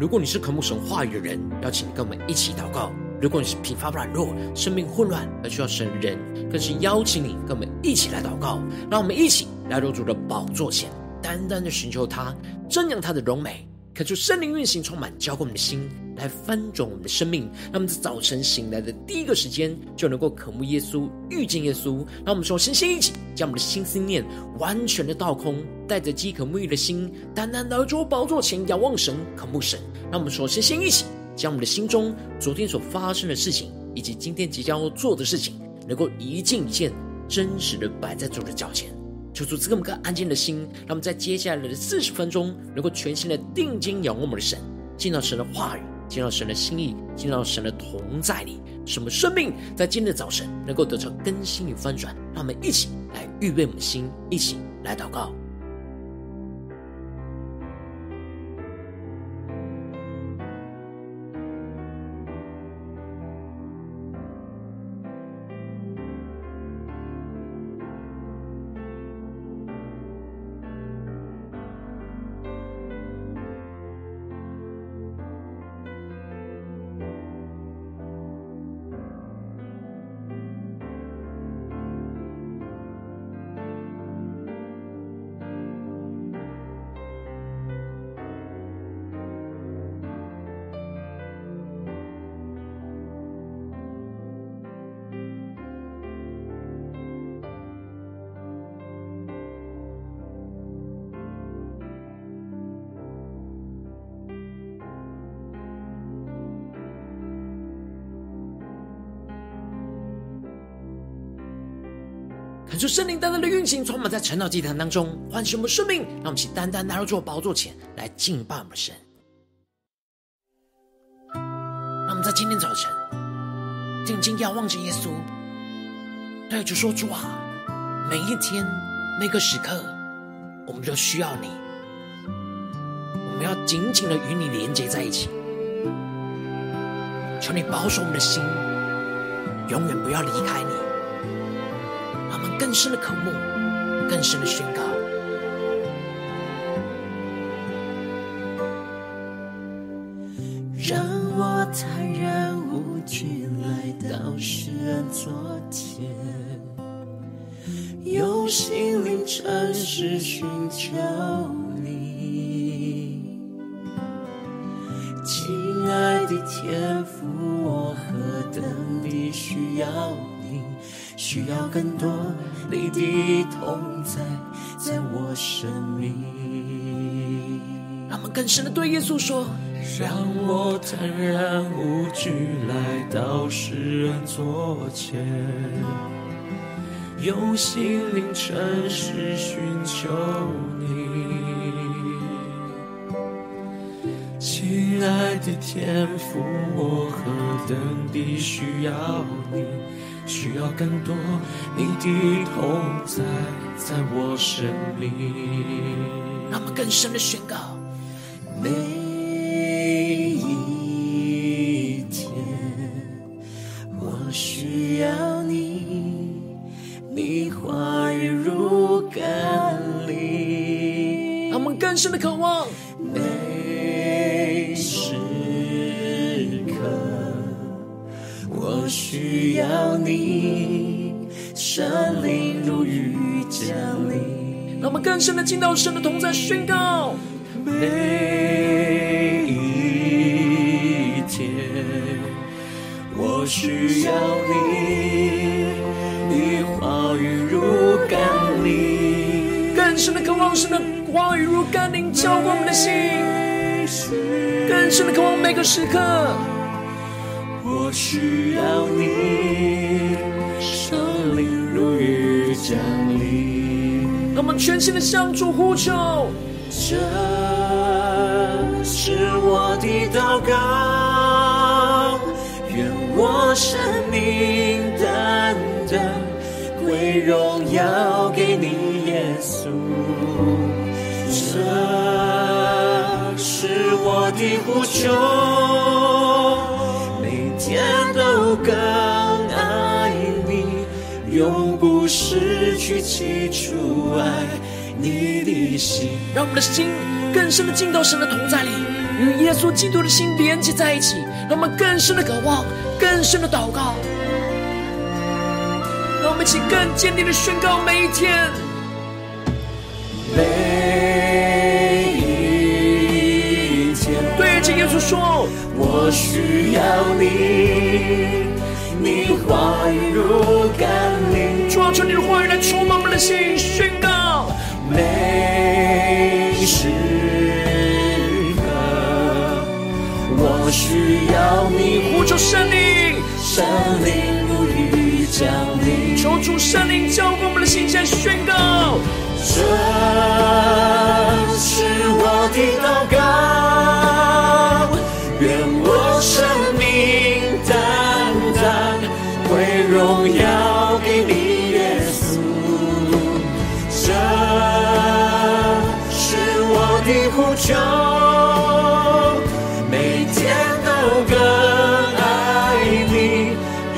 如果你是渴慕神话语的人，邀请你跟我们一起祷告；如果你是疲乏软弱、生命混乱而需要神人，更是邀请你跟我们一起来祷告。让我们一起来到主的宝座前，单单的寻求他，瞻仰他的荣美，恳求圣灵运行，充满浇灌我们的心，来翻转我们的生命。让我们在早晨醒来的第一个时间，就能够渴慕耶稣、遇见耶稣。让我们说，先先一起将我们的心思念完全的倒空，带着饥渴沐浴的心，单单来到主宝座前，仰望神、渴慕神。让我们说，先先一起将我们的心中昨天所发生的事情，以及今天即将要做的事情，能够一件一件真实的摆在主的脚前。求主赐给我们个安静的心，让我们在接下来的四十分钟，能够全心的定睛仰望我们的神，见到神的话语，见到神的心意，见到神的同在里，什么生命在今天的早晨能够得到更新与翻转。让我们一起来预备我们的心，一起来祷告。恳求圣灵单单的运行，充满在晨祷祭坛当中，唤醒我们生命。让我们一起单单来到主宝座前来敬拜我们神。让我们在今天早晨定睛仰望着耶稣，对主说：“主啊，每一天每个时刻，我们都需要你。我们要紧紧的与你连接在一起。求你保守我们的心，永远不要离开你。”更深的渴慕，更深的宣告。让我坦然无惧来到施恩座前，用心灵诚实寻求你。亲爱的天父，我何等地需要你，需要更多。生命。让我们更深的对耶稣说：让我坦然无惧来到世人座前，用心灵诚实寻求你。亲爱的天父，我何等地需要你。需要更多你的同在，在我生命。让我们更深的宣告：你需要你，圣灵如雨降临。让我们更深的进到神的同在，宣告。每一天，我需要你，你话语如甘霖。更深的渴望，神的话语如甘霖，浇灌我们的心。更深的渴望，每个时刻。我需要你，圣灵如雨降临。让我们全心的向主呼求，这是我的祷告，愿我生命单单归荣耀给你，耶稣。这是我的呼求。天都更爱你，永不失去起初爱你的心。让我们的心更深的进到神的同在里，与耶稣基督的心连接在一起，让我们更深的渴望，更深的祷告。让我们一起更坚定的宣告每一天，说：“我需要你，你话语如甘霖。”主啊，求你的话语来充满我们的心，宣告每时刻，我需要你，呼求圣灵，圣灵如雨降临，求主圣灵浇灌我们的心，来宣告，这是我的祷告，有，每天都更爱你，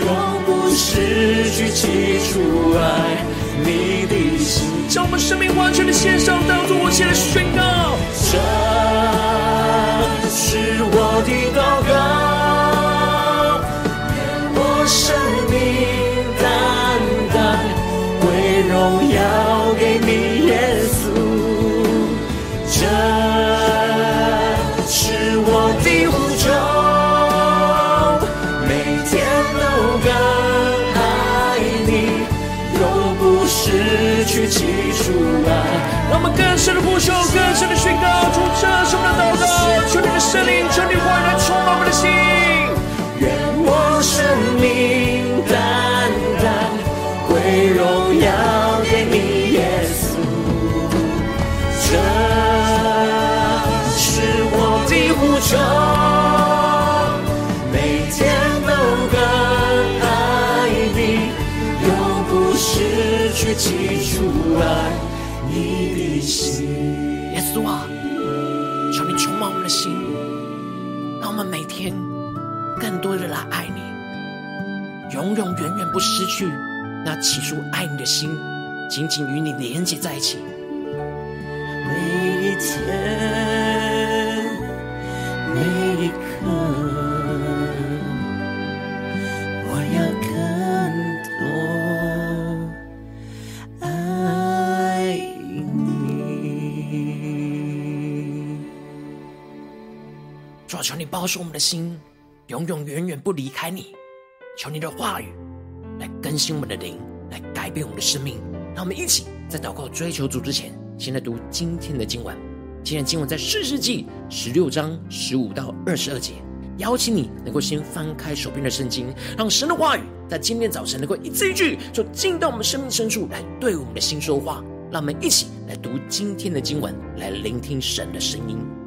永不失去起初爱你的心。将我们生命完全的献上，当作我写的宣告，让我们更深的呼求，更深的宣告，主，这是我们的祷告，求你的圣灵，求你话语来充满我们的心。愿我生命单单归荣耀给你，耶稣。这是我的呼求，更多的来爱你，永永远远不失去那起初爱你的心，紧紧与你连接在一起。每一天，每一刻，我要更多爱你。主啊，求你保守我们的心，永永远远不离开你。求你的话语来更新我们的灵，来改变我们的生命。让我们一起在祷告追求主之前，先来读今天的经文。今天经文在四世纪十六章十五到二十二节。邀请你能够先翻开手边的圣经，让神的话语在今天早晨能够一字一句，就进到我们生命深处，来对我们的心说话。让我们一起来读今天的经文，来聆听神的声音。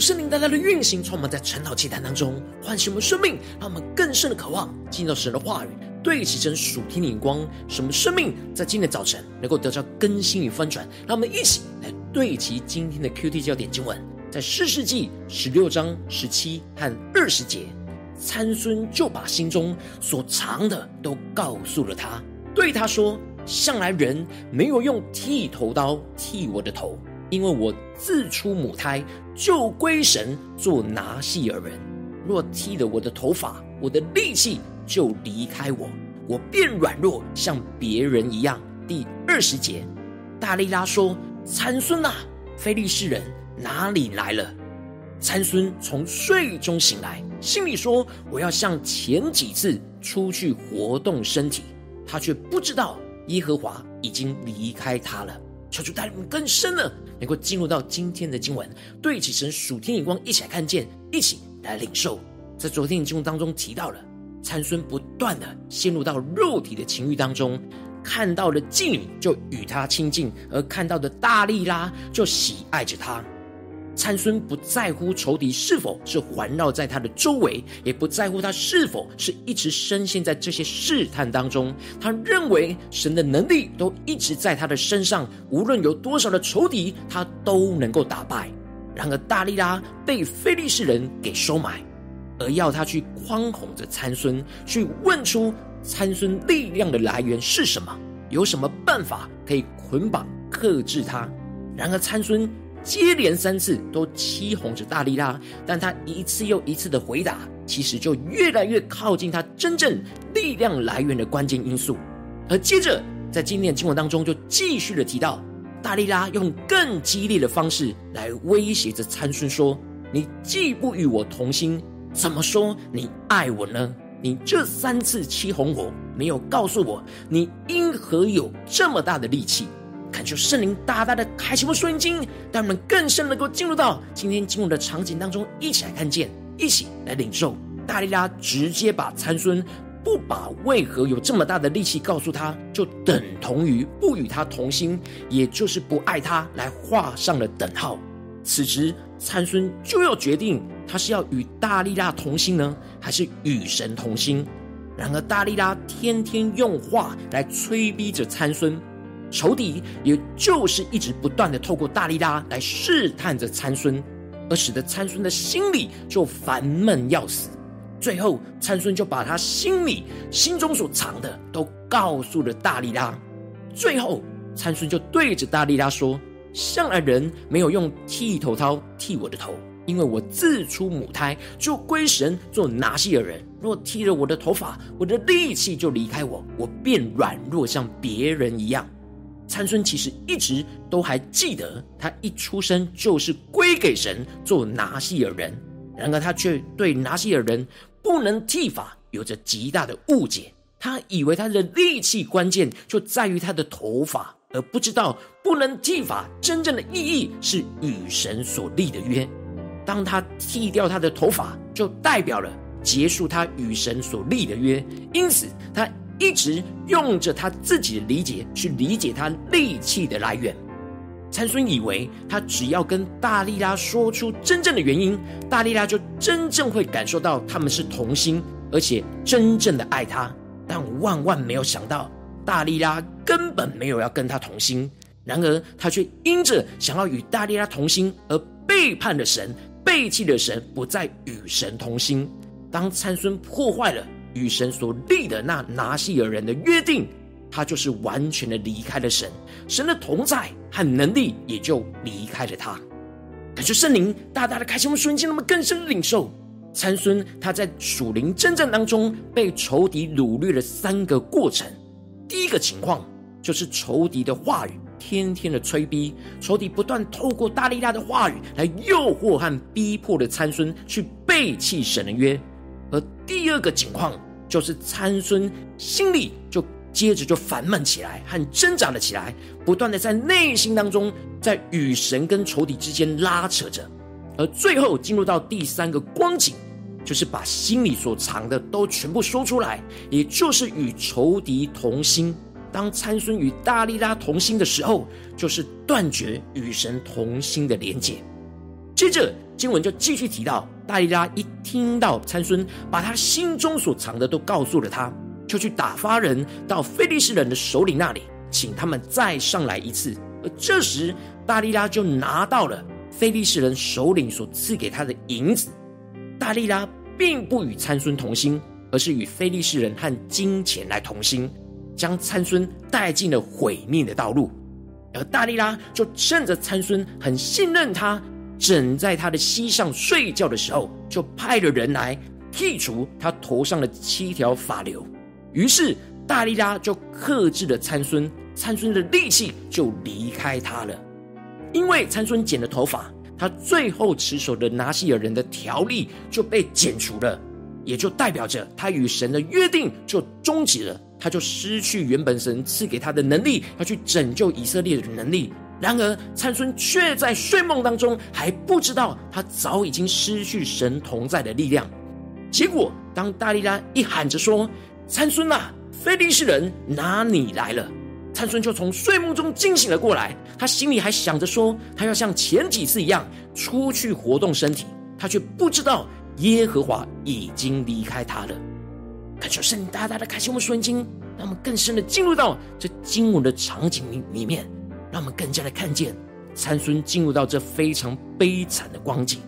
求圣灵大大的运行，充满在晨祷祭坛当中，唤醒我们生命，让我们更深的渴望进到神的话语，对齐神属天的眼光，使我们生命在今天早晨能够得到更新与翻转。让我们一起来对齐今天的 QT 焦点经文，在四世纪十六章十七和二十节，参孙就把心中所藏的都告诉了他，对他说：“向来人没有用剃头刀剃我的头。”因为我自出母胎就归神做拿细耳人，若剃了我的头发，我的力气就离开我，我便软弱像别人一样。第二十节，大利拉说：“参孙啊，非利士人哪里来了？”参孙从睡中醒来，心里说：“我要像前几次出去活动身体。”他却不知道耶和华已经离开他了。求主带领我们更深了，能够进入到今天的经文，对起神属天眼光，一起来看见，一起来领受。在昨天的经文当中提到了，参孙不断的陷入到肉体的情欲当中，看到了妓女就与她亲近，而看到的大力拉就喜爱着她。参孙不在乎仇敌是否是环绕在他的周围，也不在乎他是否是一直深陷在这些试探当中。他认为神的能力都一直在他的身上，无论有多少的仇敌，他都能够打败。然而大利拉被非利士人给收买，而要他去诓哄着参孙，去问出参孙力量的来源是什么，有什么办法可以捆绑克制他。然而参孙。接连三次都欺哄着大力拉，但他一次又一次的回答，其实就越来越靠近他真正力量来源的关键因素。而接着在今天的经文当中，就继续的提到，大力拉用更激烈的方式来威胁着参孙说：“你既不与我同心，怎么说你爱我呢？你这三次欺哄我，没有告诉我你因何有这么大的力气。”恳求圣灵大大的开启我们属灵经，让我们更深能够进入到今天经文的场景当中，一起来看见，一起来领受。大利拉直接把参孙不把为何有这么大的力气告诉他，就等同于不与他同心，也就是不爱他，来画上了等号。此时参孙就要决定，他是要与大利拉同心呢，还是与神同心？然而大利拉天天用话来催逼着参孙。仇敌也就是一直不断的透过大利拉来试探着参孙，而使得参孙的心里就烦闷要死。最后，参孙就把他心里心中所藏的都告诉了大利拉。最后，参孙就对着大利拉说：“向来人没有用剃头刀剃我的头，因为我自出母胎就归神做拿细耳人。若剃了我的头发，我的力气就离开我，我便软弱像别人一样。”参孙其实一直都还记得，他一出生就是归给神做拿细耳人。然而他却对拿细耳人不能剃发有着极大的误解。他以为他的力气关键就在于他的头发，而不知道不能剃发真正的意义是与神所立的约。当他剃掉他的头发，就代表了结束他与神所立的约。因此他。一直用着他自己的理解去理解他力气的来源。参孙以为他只要跟大力拉说出真正的原因，大力拉就真正会感受到他们是同心，而且真正的爱他。但万万没有想到，大力拉根本没有要跟他同心。然而他却因着想要与大力拉同心而背叛了神，背弃了神，不再与神同心。当参孙破坏了。与神所立的那拿细耳人的约定，他就是完全的离开了神，神的同在和能力也就离开了他。感谢圣灵大大的开启我们属灵，那么更深的领受。参孙他在属灵征战当中被仇敌掳掠了三个过程。第一个情况就是仇敌的话语天天的催逼，仇敌不断透过大利拉的话语来诱惑和逼迫的参孙去背弃神的约。第二个情况就是参孙心里就接着就烦闷起来，和挣扎了起来，不断的在内心当中在与神跟仇敌之间拉扯着，而最后进入到第三个光景，就是把心里所藏的都全部说出来，也就是与仇敌同心。当参孙与大利拉同心的时候，就是断绝与神同心的连结。接着。经文就继续提到，大利拉一听到参孙把他心中所藏的都告诉了他，就去打发人到非利士人的首领那里，请他们再上来一次。而这时，大利拉就拿到了非利士人首领所赐给他的银子。大利拉并不与参孙同心，而是与非利士人和金钱来同心，将参孙带进了毁灭的道路。而大利拉就趁着参孙很信任他，枕在他的膝上睡觉的时候，就派了人来剔除他头上的七条发綹。于是大利拉就克制了参孙，参孙的力气就离开他了。因为参孙剪了头发，他最后持守的拿细耳人的条例就被剪除了，也就代表着他与神的约定就终止了。他就失去原本神赐给他的能力，要去拯救以色列的能力。然而参孙却在睡梦当中还不知道，他早已经失去神同在的力量。结果当大利拉一喊着说：“参孙啊，非利士人拿你来了！”参孙就从睡梦中惊醒了过来，他心里还想着说：“他要像前几次一样出去活动身体。”他却不知道耶和华已经离开他了。恳求圣大大的开启我们属灵经，让我们更深的进入到这经文的场景里里面，让我们更加的看见参孙进入到这非常悲惨的光景。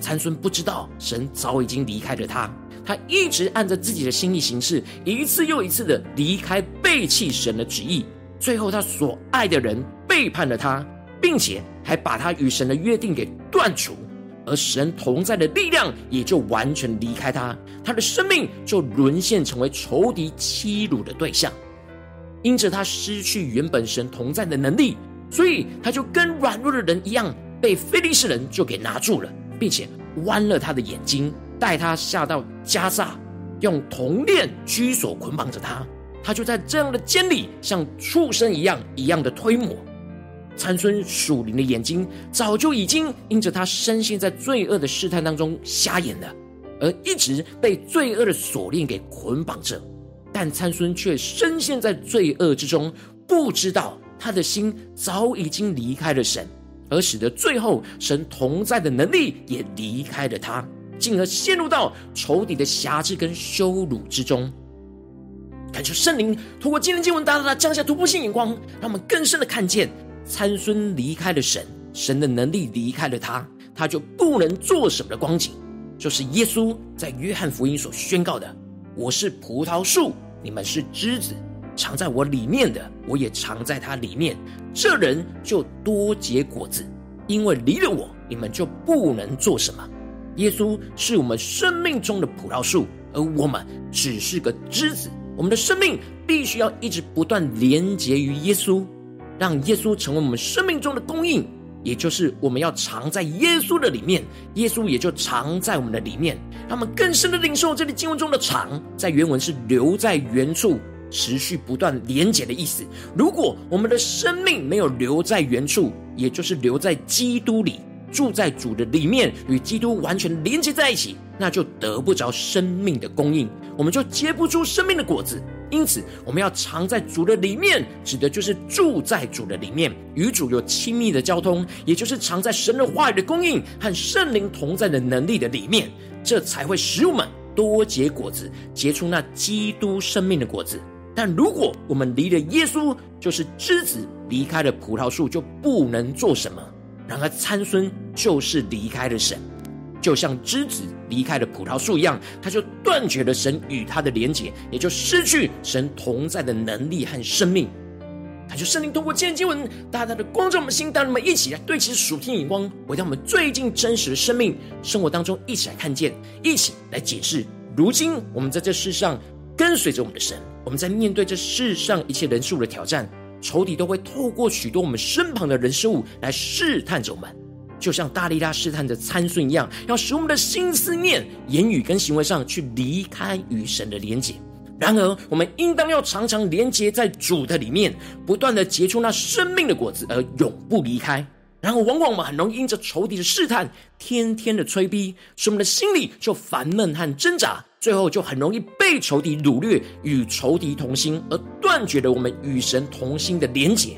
参孙不知道神早已经离开了他，他一直按着自己的心意行事，一次又一次的离开背弃神的旨意，最后他所爱的人背叛了他，并且还把他与神的约定给断除。而神同在的力量也就完全离开他，他的生命就沦陷成为仇敌欺辱的对象。因着他失去原本神同在的能力，所以他就跟软弱的人一样，被非利士人就给拿住了，并且弯了他的眼睛，带他下到迦萨，用铜链拘锁捆绑着他。他就在这样的监里，像畜生一样一样的推磨。参孙属灵的眼睛早就已经因着他深陷在罪恶的试探当中瞎眼了，而一直被罪恶的锁链给捆绑着。但参孙却深陷在罪恶之中，不知道他的心早已经离开了神，而使得最后神同在的能力也离开了他，进而陷入到仇敌的辖制跟羞辱之中。感求圣灵透过今天经文大大的降下突破性眼光，让我们更深的看见。参孙离开了神，神的能力离开了他，他就不能做什么的光景，就是耶稣在约翰福音所宣告的：“我是葡萄树，你们是枝子，藏在我里面的，我也藏在它里面。这人就多结果子，因为离了我，你们就不能做什么。”耶稣是我们生命中的葡萄树，而我们只是个枝子。我们的生命必须要一直不断连结于耶稣。让耶稣成为我们生命中的供应，也就是我们要藏在耶稣的里面，耶稣也就藏在我们的里面。让我们更深的领受这里经文中的“藏”在原文是留在原处，持续不断连结的意思。如果我们的生命没有留在原处，也就是留在基督里，住在主的里面，与基督完全连接在一起，那就得不着生命的供应，我们就结不出生命的果子。因此，我们要藏在主的里面，指的就是住在主的里面，与主有亲密的交通，也就是藏在神的话语的供应和圣灵同在的能力的里面，这才会使我们多结果子，结出那基督生命的果子。但如果我们离了耶稣，就是枝子离开了葡萄树，就不能做什么。然而参孙就是离开了神。就像枝子离开了葡萄树一样，他就断绝了神与他的连结，也就失去神同在的能力和生命。他就圣灵通过今天经文，大大的光照我们心，带我们一起来对齐属天眼光，回到我们最近真实的生命生活当中，一起来看见，一起来解释。如今我们在这世上跟随着我们的神，我们在面对这世上一切人数的挑战，仇敌都会透过许多我们身旁的人事物来试探着我们。就像大利拉试探着参孙一样，要使我们的心思念、言语跟行为上去离开与神的连结。然而，我们应当要常常连结在主的里面，不断的结出那生命的果子，而永不离开。然后，往往我们很容易因着仇敌的试探，天天的催逼，使我们的心里就烦闷和挣扎，最后就很容易被仇敌掳掠，与仇敌同心，而断绝了我们与神同心的连结。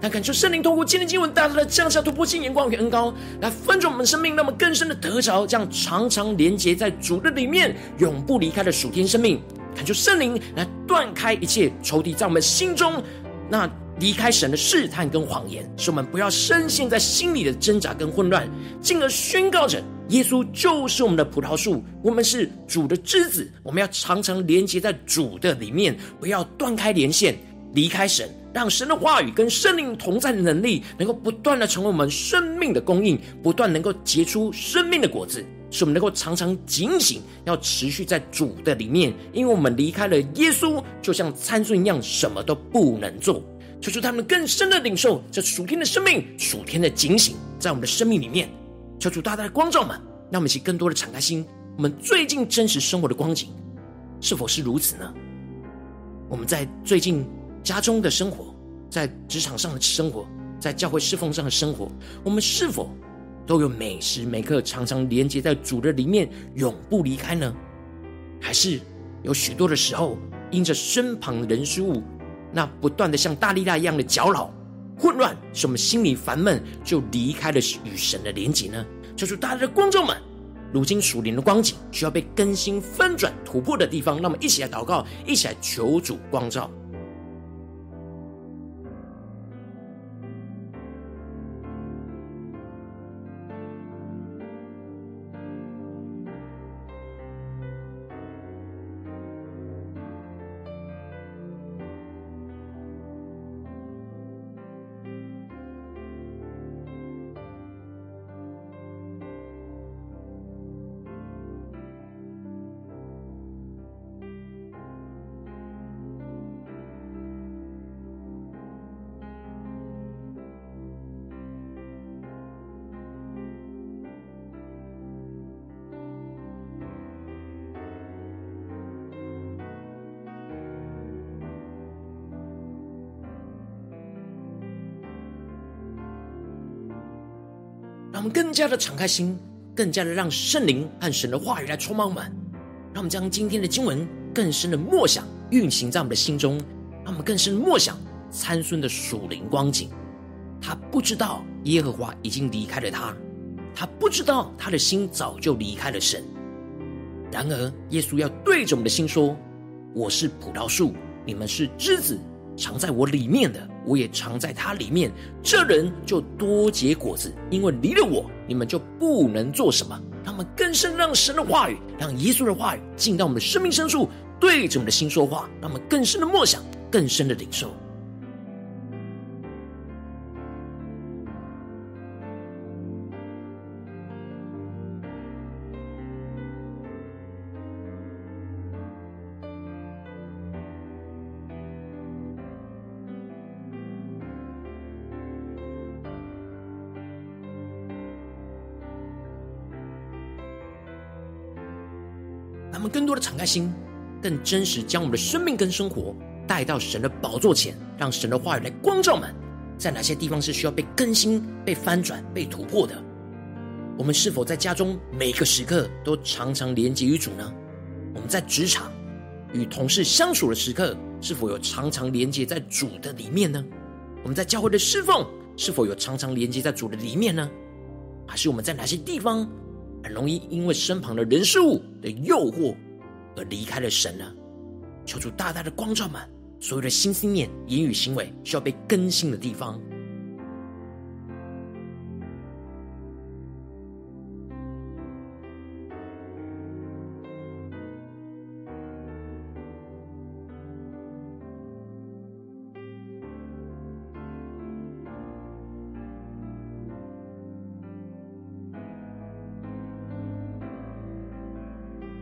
那感受圣灵透过今天经文大大的降下突破性眼光与恩膏，来分转我们生命，让我们更深的得着这样常常连接在主的里面，永不离开的属天生命。恳求圣灵来断开一切仇敌在我们心中那离开神的试探跟谎言，使我们不要深陷在心里的挣扎跟混乱，进而宣告着耶稣就是我们的葡萄树，我们是主的枝子，我们要常常连接在主的里面，不要断开连线，离开神。让神的话语跟圣灵同在的能力，能够不断的成为我们生命的供应，不断能够结出生命的果子，使我们能够常常警醒，要持续在主的里面。因为我们离开了耶稣，就像参孙一样，什么都不能做。求主他们更深的领受这属天的生命，属天的警醒，在我们的生命里面。求主大大的光照们，让我们一起更多的敞开心。我们最近真实生活的光景，是否是如此呢？我们在最近。家中的生活，在职场上的生活，在教会侍奉上的生活，我们是否都有每时每刻常常连接在主的里面，永不离开呢？还是有许多的时候，因着身旁人事物，那不断的像大力大一样的搅扰、混乱，使我们心里烦闷，就离开了与神的连接呢？求主大家的观众们，如今属灵的光景需要被更新、翻转、突破的地方，让我们一起来祷告，一起来求主光照。们更加的敞开心，更加的让圣灵和神的话语来充满我们。让我们将今天的经文更深的默想运行在我们的心中。让我们更深的默想参孙的属灵光景。他不知道耶和华已经离开了他，他不知道他的心早就离开了神。然而，耶稣要对着我们的心说：“我是葡萄树，你们是枝子。”藏在我里面的，我也藏在他里面。这人就多结果子，因为离了我，你们就不能做什么。他们更深让神的话语，让耶稣的话语进到我们的生命深处，对着我们的心说话，让我们更深的默想，更深的领受。多的敞开心，更真实将我们的生命跟生活带到神的宝座前，让神的话语来光照们，在哪些地方是需要被更新、被翻转、被突破的？我们是否在家中每个时刻都常常连接于主呢？我们在职场与同事相处的时刻，是否有常常连接在主的里面呢？我们在教会的侍奉，是否有常常连接在主的里面呢？还是我们在哪些地方？很容易因为身旁的人事物的诱惑而离开了神呢？求主大大的光照满，所有的心思念、言语行为需要被更新的地方。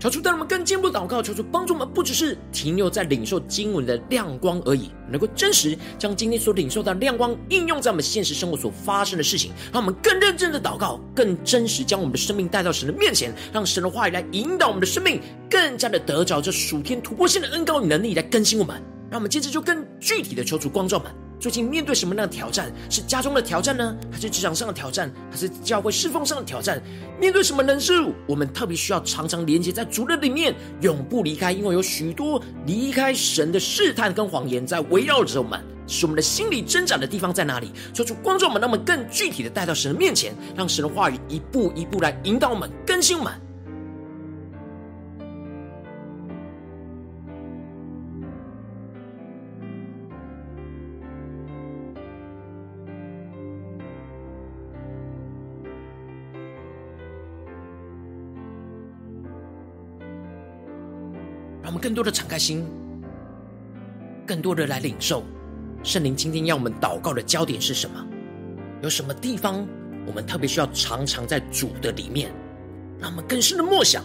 求主带我们更进一步祷告，求主帮助我们，不只是停留在领受经文的亮光而已，能够真实将今天所领受到的亮光应用在我们现实生活所发生的事情，让我们更认真的祷告，更真实将我们的生命带到神的面前，让神的话语来引导我们的生命，更加的得着这属天突破性的恩膏与能力来更新我们。让我们接着就更具体的求主光照们。最近面对什么样的挑战？是家中的挑战呢？还是职场上的挑战？还是教会侍奉上的挑战？面对什么人事物，我们特别需要常常连接在主的里面，永不离开。因为有许多离开神的试探跟谎言在围绕着我们。使我们的心理挣扎的地方在哪里？求主光照我们，让我们更具体的带到神的面前，让神的话语一步一步来引导我们、更新我们。更多的敞开心。更多的来领受圣灵今天要我们祷告的焦点是什么？有什么地方我们特别需要常常在主的里面，让我们更深的默想，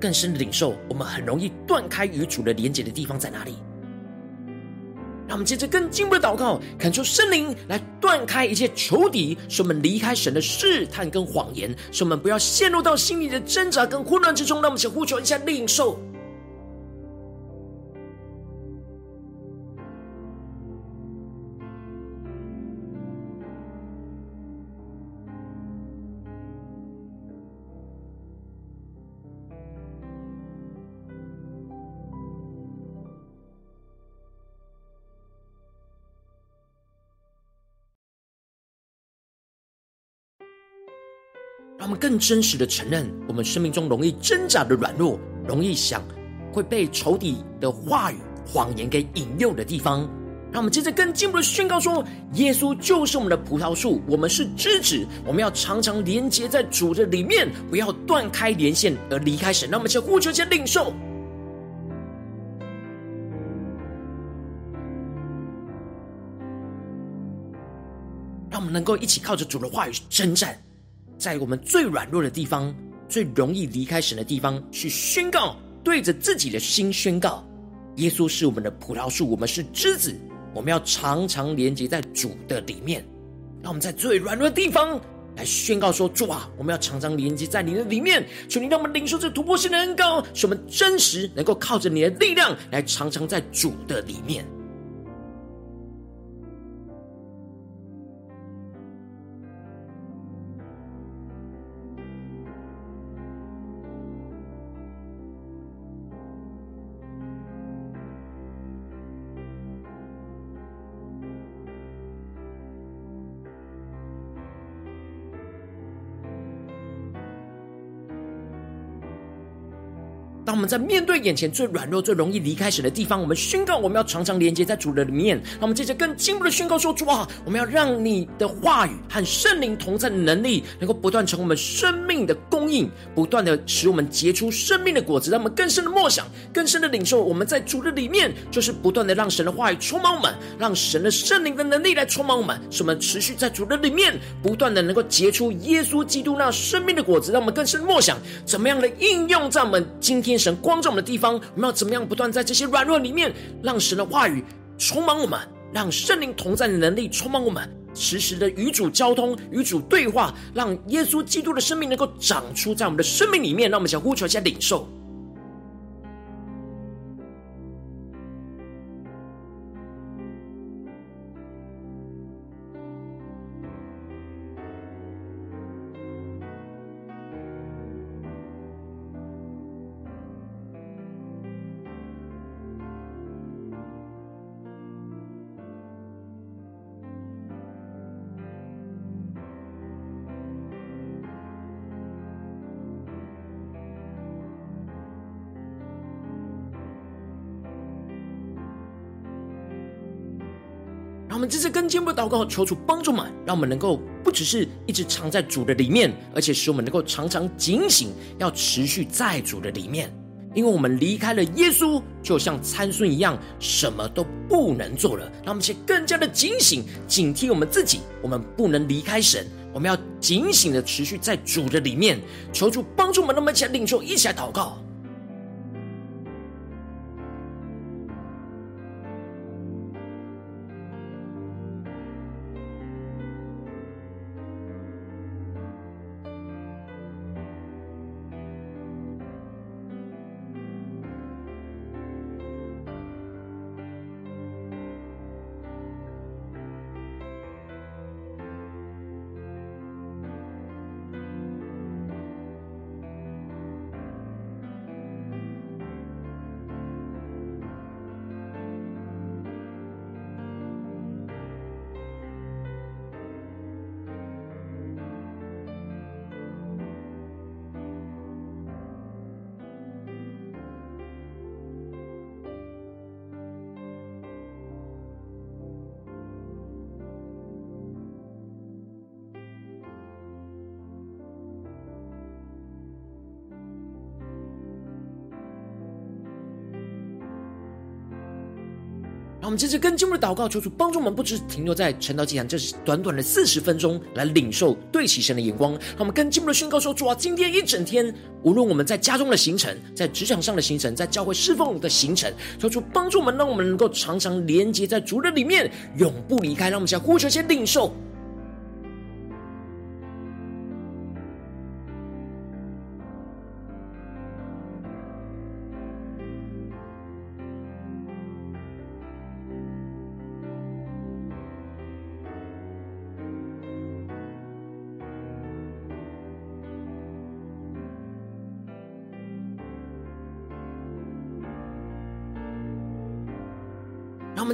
更深的领受。我们很容易断开与主的连接的地方在哪里？让我们接着更进一步的祷告，恳求圣灵来断开一切仇敌，使我们离开神的试探跟谎言，使我们不要陷入到心里的挣扎跟混乱之中。让我们先呼求一下领受。更真实的承认，我们生命中容易挣扎的软弱，容易想会被仇敌的话语、谎言给引诱的地方。让我们接着更进一步的宣告说：耶稣就是我们的葡萄树，我们是枝子，我们要常常连接在主的里面，不要断开连线而离开神。让我们先呼求，先领受，让我们能够一起靠着主的话语征战。在我们最软弱的地方，最容易离开神的地方，去宣告，对着自己的心宣告：耶稣是我们的葡萄树，我们是枝子，我们要常常连接在主的里面。让我们在最软弱的地方来宣告说：主啊，我们要常常连接在你的里面。求你让我们领受这突破性的恩膏，使我们真实能够靠着你的力量来常常在主的里面。在面对眼前最软弱、最容易离开神的地方，我们宣告我们要常常连接在主的里面。让我们接着更进一步的宣告说：主啊，我们要让你的话语和圣灵同在的能力，能够不断成为我们生命的供应，不断的使我们结出生命的果子。让我们更深的默想，更深的领受。我们在主的里面，就是不断的让神的话语充满我们，让神的圣灵的能力来充满我们，使我们持续在主的里面，不断的能够结出耶稣基督那生命的果子。让我们更深的默想，怎么样的应用在我们今天。神光照我们的地方，我们要怎么样不断在这些软弱里面，让神的话语充满我们，让圣灵同在的能力充满我们，时时的与主交通、与主对话，让耶稣基督的生命能够长出在我们的生命里面。让我们想呼求一下领受。让我们这次更进一步祷告，求主帮助们，让我们能够不只是一直藏在主的里面，而且使我们能够常常警醒，要持续在主的里面。因为我们离开了耶稣，就像参孙一样，什么都不能做了。让我们且更加的警醒、警惕我们自己，我们不能离开神，我们要警醒的持续在主的里面。求主帮助我们，让我们一起来领受，一起来祷告。让我们接着跟进入的祷告，求主帮助我们，不只停留在晨祷祭坛这短短的四十分钟来领受对齐神的眼光。让我们跟进入的宣告说：主啊，今天一整天，无论我们在家中的行程，在职场上的行程，在教会侍奉的行程，求主帮助我们，让我们能够常常连接在主的里面，永不离开。让我们先呼求，先领受。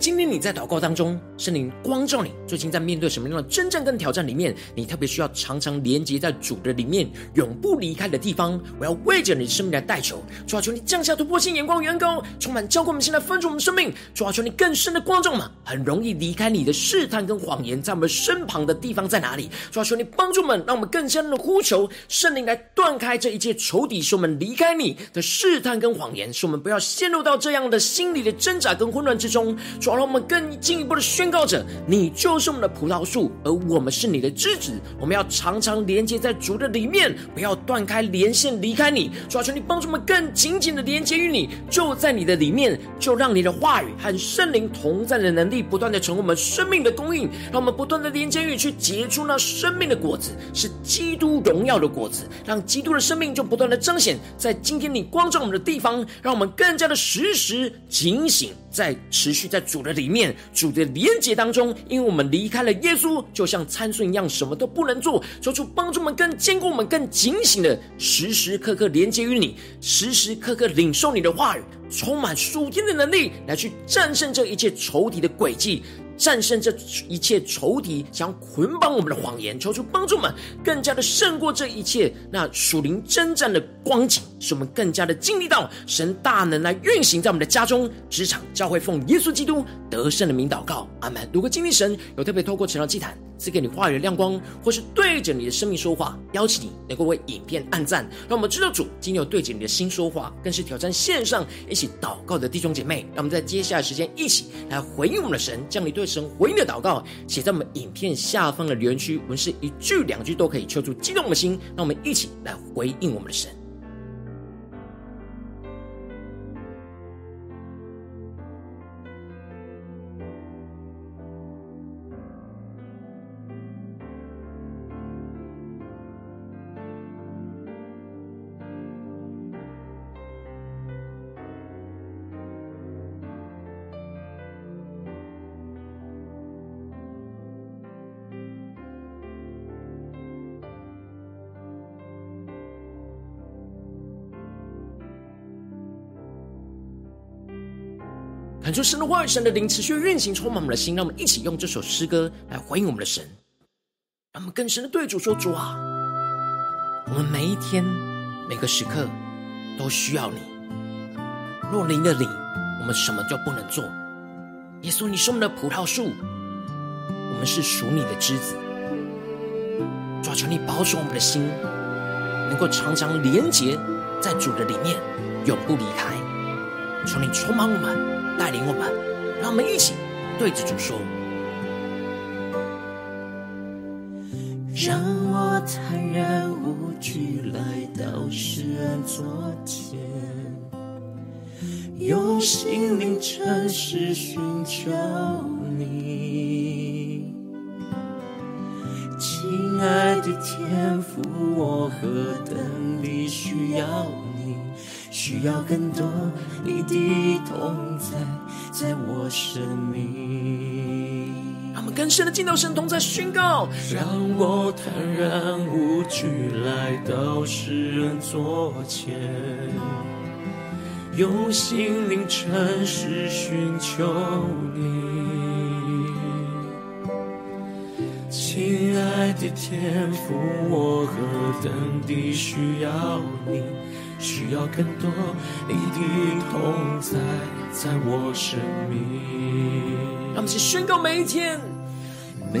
今天你在祷告当中，圣灵光照你，最近在面对什么样的征战跟挑战里面，你特别需要常常连接在主的里面，永不离开的地方，我要为着你生命来代求。主啊，求你降下突破性眼光，远高，充满教灌我们，现在分出我们生命。主啊，求你更深的光照嘛，很容易离开你的试探跟谎言，在我们身旁的地方在哪里？主啊，求你帮助我们，让我们更加的呼求圣灵来断开这一切仇敌，使我们离开你的试探跟谎言，使我们不要陷入到这样的心理的挣扎跟混乱之中。主好，让我们更进一步的宣告着：你就是我们的葡萄树，而我们是你的枝子。我们要常常连接在主的里面，不要断开连线离开你。主啊，求你帮助我们更紧紧的连接于你，就在你的里面，就让你的话语和圣灵同在的能力不断的成为我们生命的供应，让我们不断的连接于去结出那生命的果子，是基督荣耀的果子，让基督的生命就不断的彰显在今天你光照我们的地方，让我们更加的时时警醒，在持续在主的里面，主的连接当中，因为我们离开了耶稣，就像参孙一样，什么都不能做。求主帮助我们更坚固，我们更警醒的，时时刻刻连接于你，时时刻刻领受你的话语，充满属天的能力，来去战胜这一切仇敌的诡计。战胜这一切仇敌想捆绑我们的谎言，求主帮助们更加的胜过这一切那属灵征战的光景，使我们更加的经历到神大能来运行在我们的家中、职场、教会，奉耶稣基督得胜的名祷告，阿门。如果今天神有特别透过晨祷祭坛赐给你话语的亮光，或是对着你的生命说话，邀请你能够为影片按赞，让我们知道主今天有对着你的心说话，更是挑战线上一起祷告的弟兄姐妹。让我们在接下来时间一起来回应我们的神，将你对神回应的祷告写在我们影片下方的留言区，文字一句两句都可以敲出激动的心，让我们一起来回应我们的神。感受神的话语，神的灵持续运行，充满我们的心。让我们一起用这首诗歌来回应我们的神。让我们更深的对主说：“主啊，我们每一天每个时刻都需要你。若离了你，我们什么就不能做。耶稣，你是我们的葡萄树，我们是属你的枝子。主啊，求你保守我们的心，能够常常连结在主的里面，永不离开。求你充满我们。”带领我们，让我们一起对着主说：“让我坦然无惧来到施恩座前，用心灵诚实寻求需要更多你的同在，在我生命。让我们更深的进到神同在宣告，让我坦然无惧来到世人座前，用心灵诚实寻求你。亲爱的天父，我何等地需要你，需要更多你的同在，在我生命。让我们一起宣告每一天，每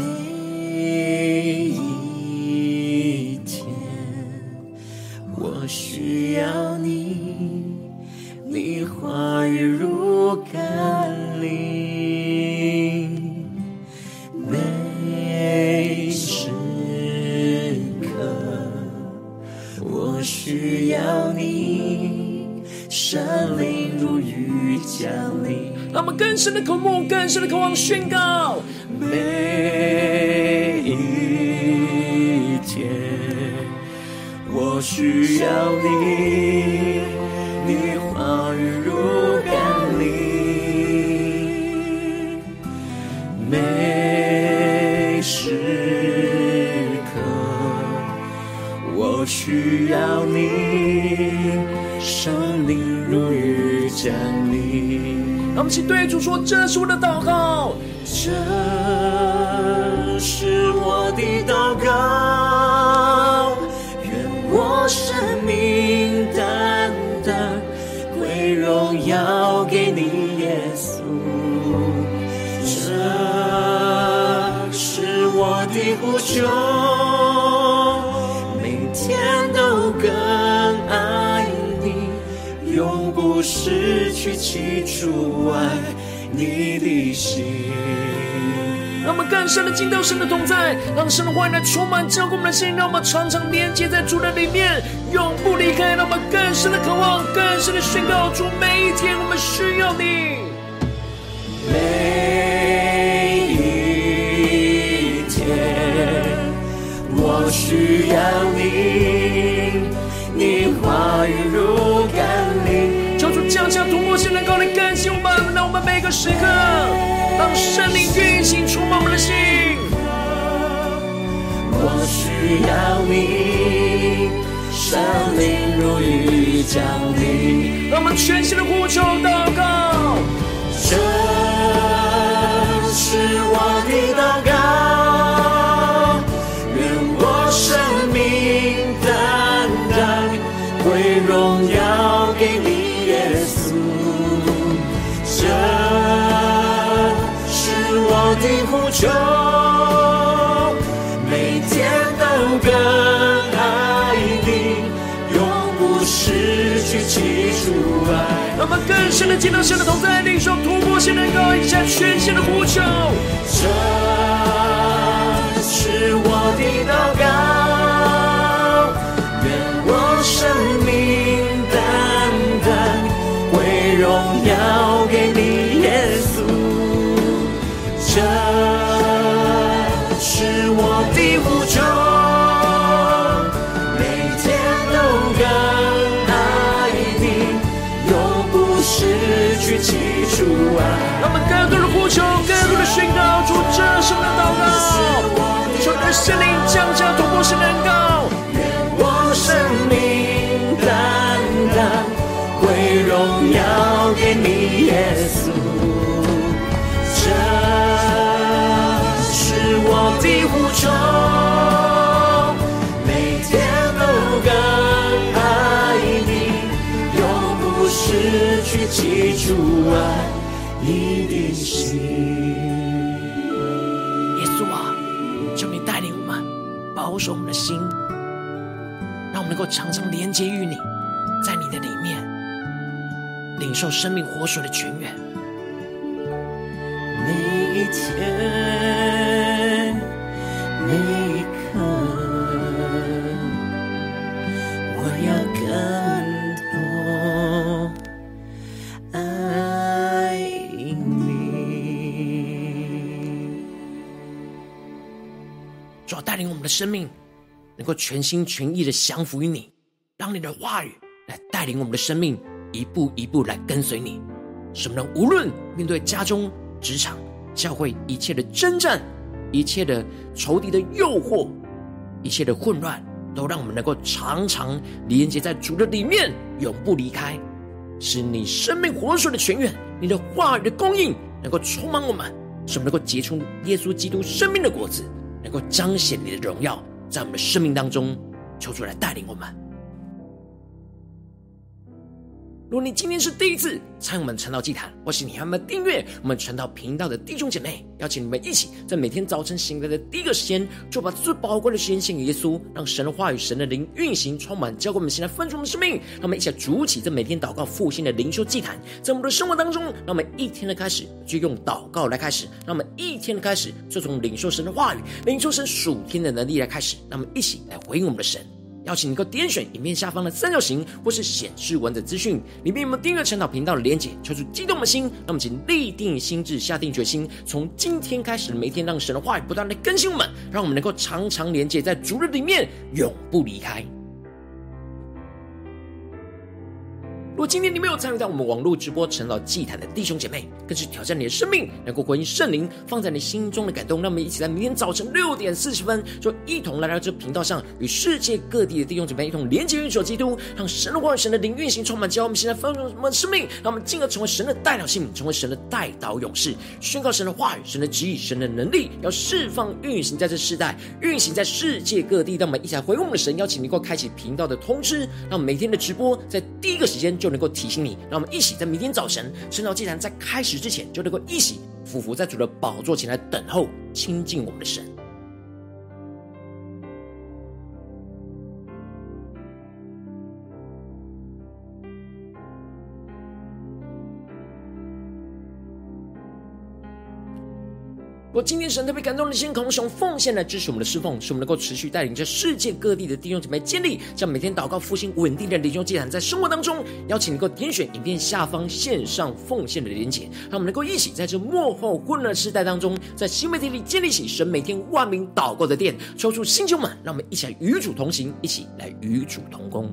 深的渴慕，更深的渴望宣告。每一天，我需要你，你话语如甘霖。每时刻，我需要你，圣灵如雨降临。让我们一起对主说：“这是我的祷告，这是我的祷告。愿我生命单单归荣耀给你，耶稣。这是我的呼求，去起初爱你的心。让我们更深的进到神的同在，让神的话语来充满浇灌我们的心，让我们常常连接在主的里面，永不离开。让我们更深的渴望，更深的宣告主，每一天我们需要你。每一天，我需要你，降下突破性的高来更新我们，让我们每个时刻，让圣灵运行充满我们的心。我需要你，圣灵如雨降临。让我们全新的呼求祷告。求，每天都更爱你，永不失去起初爱。让我们更深的见到神的同在，领受突破性的高一下全新的呼求。这是我的祷告，的圣灵降下突破性的恩膏。愿我生命单单归荣耀给你，耶稣。这是我的呼求，每天都更爱你，永不失去起初爱你的心。守我们的心，让我们能够常常连接于你，在你的里面，领受生命活水的泉源。每一天，生命，能够全心全意的降服于你，让你的话语来带领我们的生命，一步一步来跟随你。使我们无论面对家中、职场、教会一切的征战，一切的仇敌的诱惑，一切的混乱，都让我们能够常常连接在主的里面，永不离开。使你生命活水的泉源，你的话语的供应，能够充满我们，使我们能够结出耶稣基督生命的果子，能够彰显你的荣耀，在我们的生命当中，求主来带领我们。如果你今天是第一次参与我们传道祭坛，或是你还没有订阅我们传道频道的弟兄姐妹，邀请你们一起在每天早晨醒来的第一个时间，就把最宝贵的时间献给耶稣，让神的话语、神的灵运行充满，交给我们现在分盛的生命。让我们一起来筑起这每天祷告复兴的灵修祭坛，在我们的生活当中，让我们一天的开始就用祷告来开始，让我们一天的开始就从领受神的话语、领受神属天的能力来开始，让我们一起来回应我们的神。邀请你能够点选影片下方的三角形，或是显示文字资讯，里面有没有订阅陈导频道的连结？求出激动的心，那么请立定心智，下定决心，从今天开始，每天让神的话语不断的更新我们，让我们能够常常连接在主日里面，永不离开。如果今天你没有参与到我们网络直播晨祷祭坛的弟兄姐妹，更是挑战你的生命，能够回应圣灵放在你心中的感动。让我们一起在明天早晨六点四十分，就一同来到这频道上，与世界各地的弟兄姐妹一同连接、运手基督，让神的话语、神的灵运行充满，教我们现在丰盛我们的生命，让我们进而成为神的代表性命，成为神的代导勇士，宣告神的话语、神的旨意、神的能力，要释放运行在这世代，运行在世界各地。让我们一起来回应我们的神，邀请你能够开启频道的通知，让每天的直播在第一个时间就。能够提醒你，让我们一起在明天早晨，圣道祭坛在开始之前，就能够一起俯伏在主的宝座前来等候亲近我们的神。我今天神特别感动的心，空用奉献来支持我们的侍奉，使我们能够持续带领着世界各地的弟兄姐妹建立，将每天祷告复兴稳定的灵修祭坛，在生活当中，邀请能够点选影片下方线上奉献的连结，让我们能够一起在这幕后混乱时代当中，在新媒体里建立起神每天万名祷告的殿，抽出星球们，让我们一起来与主同行，一起来与主同工。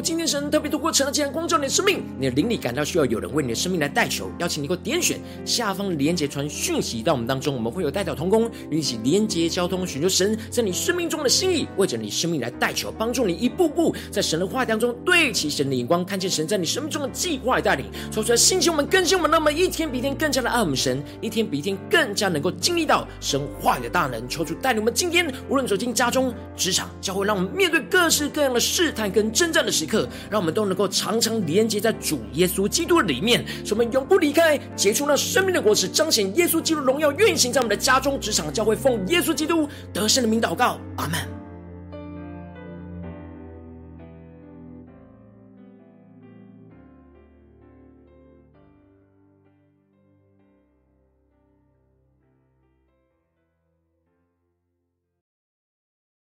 今天神特别透过晨祷祭坛光照你的生命，你的灵里感到需要有人为你的生命来代求，邀请你给我点选下方连结传讯息到我们当中，我们会有代表同工，与你一起连结交通，寻求神在你生命中的心意，为着你生命来代求，帮助你一步步在神的话当中对齐神的眼光，看见神在你生命中的计划带领，说出来兴起我们更新我们，那么一天比一天更加的爱我们神，一天比一天更加能够经历到神话语的大能，求主带领我们今天无论走进家中、职场、教会，让我们面对各式各样的试探跟征战的时刻，让我们都能够常常连接在主耶稣基督的里面，使我们永不离开，结出那生命的果实，彰显耶稣基督荣耀运行在我们的家中、职场、教会，奉耶稣基督得胜的名祷告，阿门。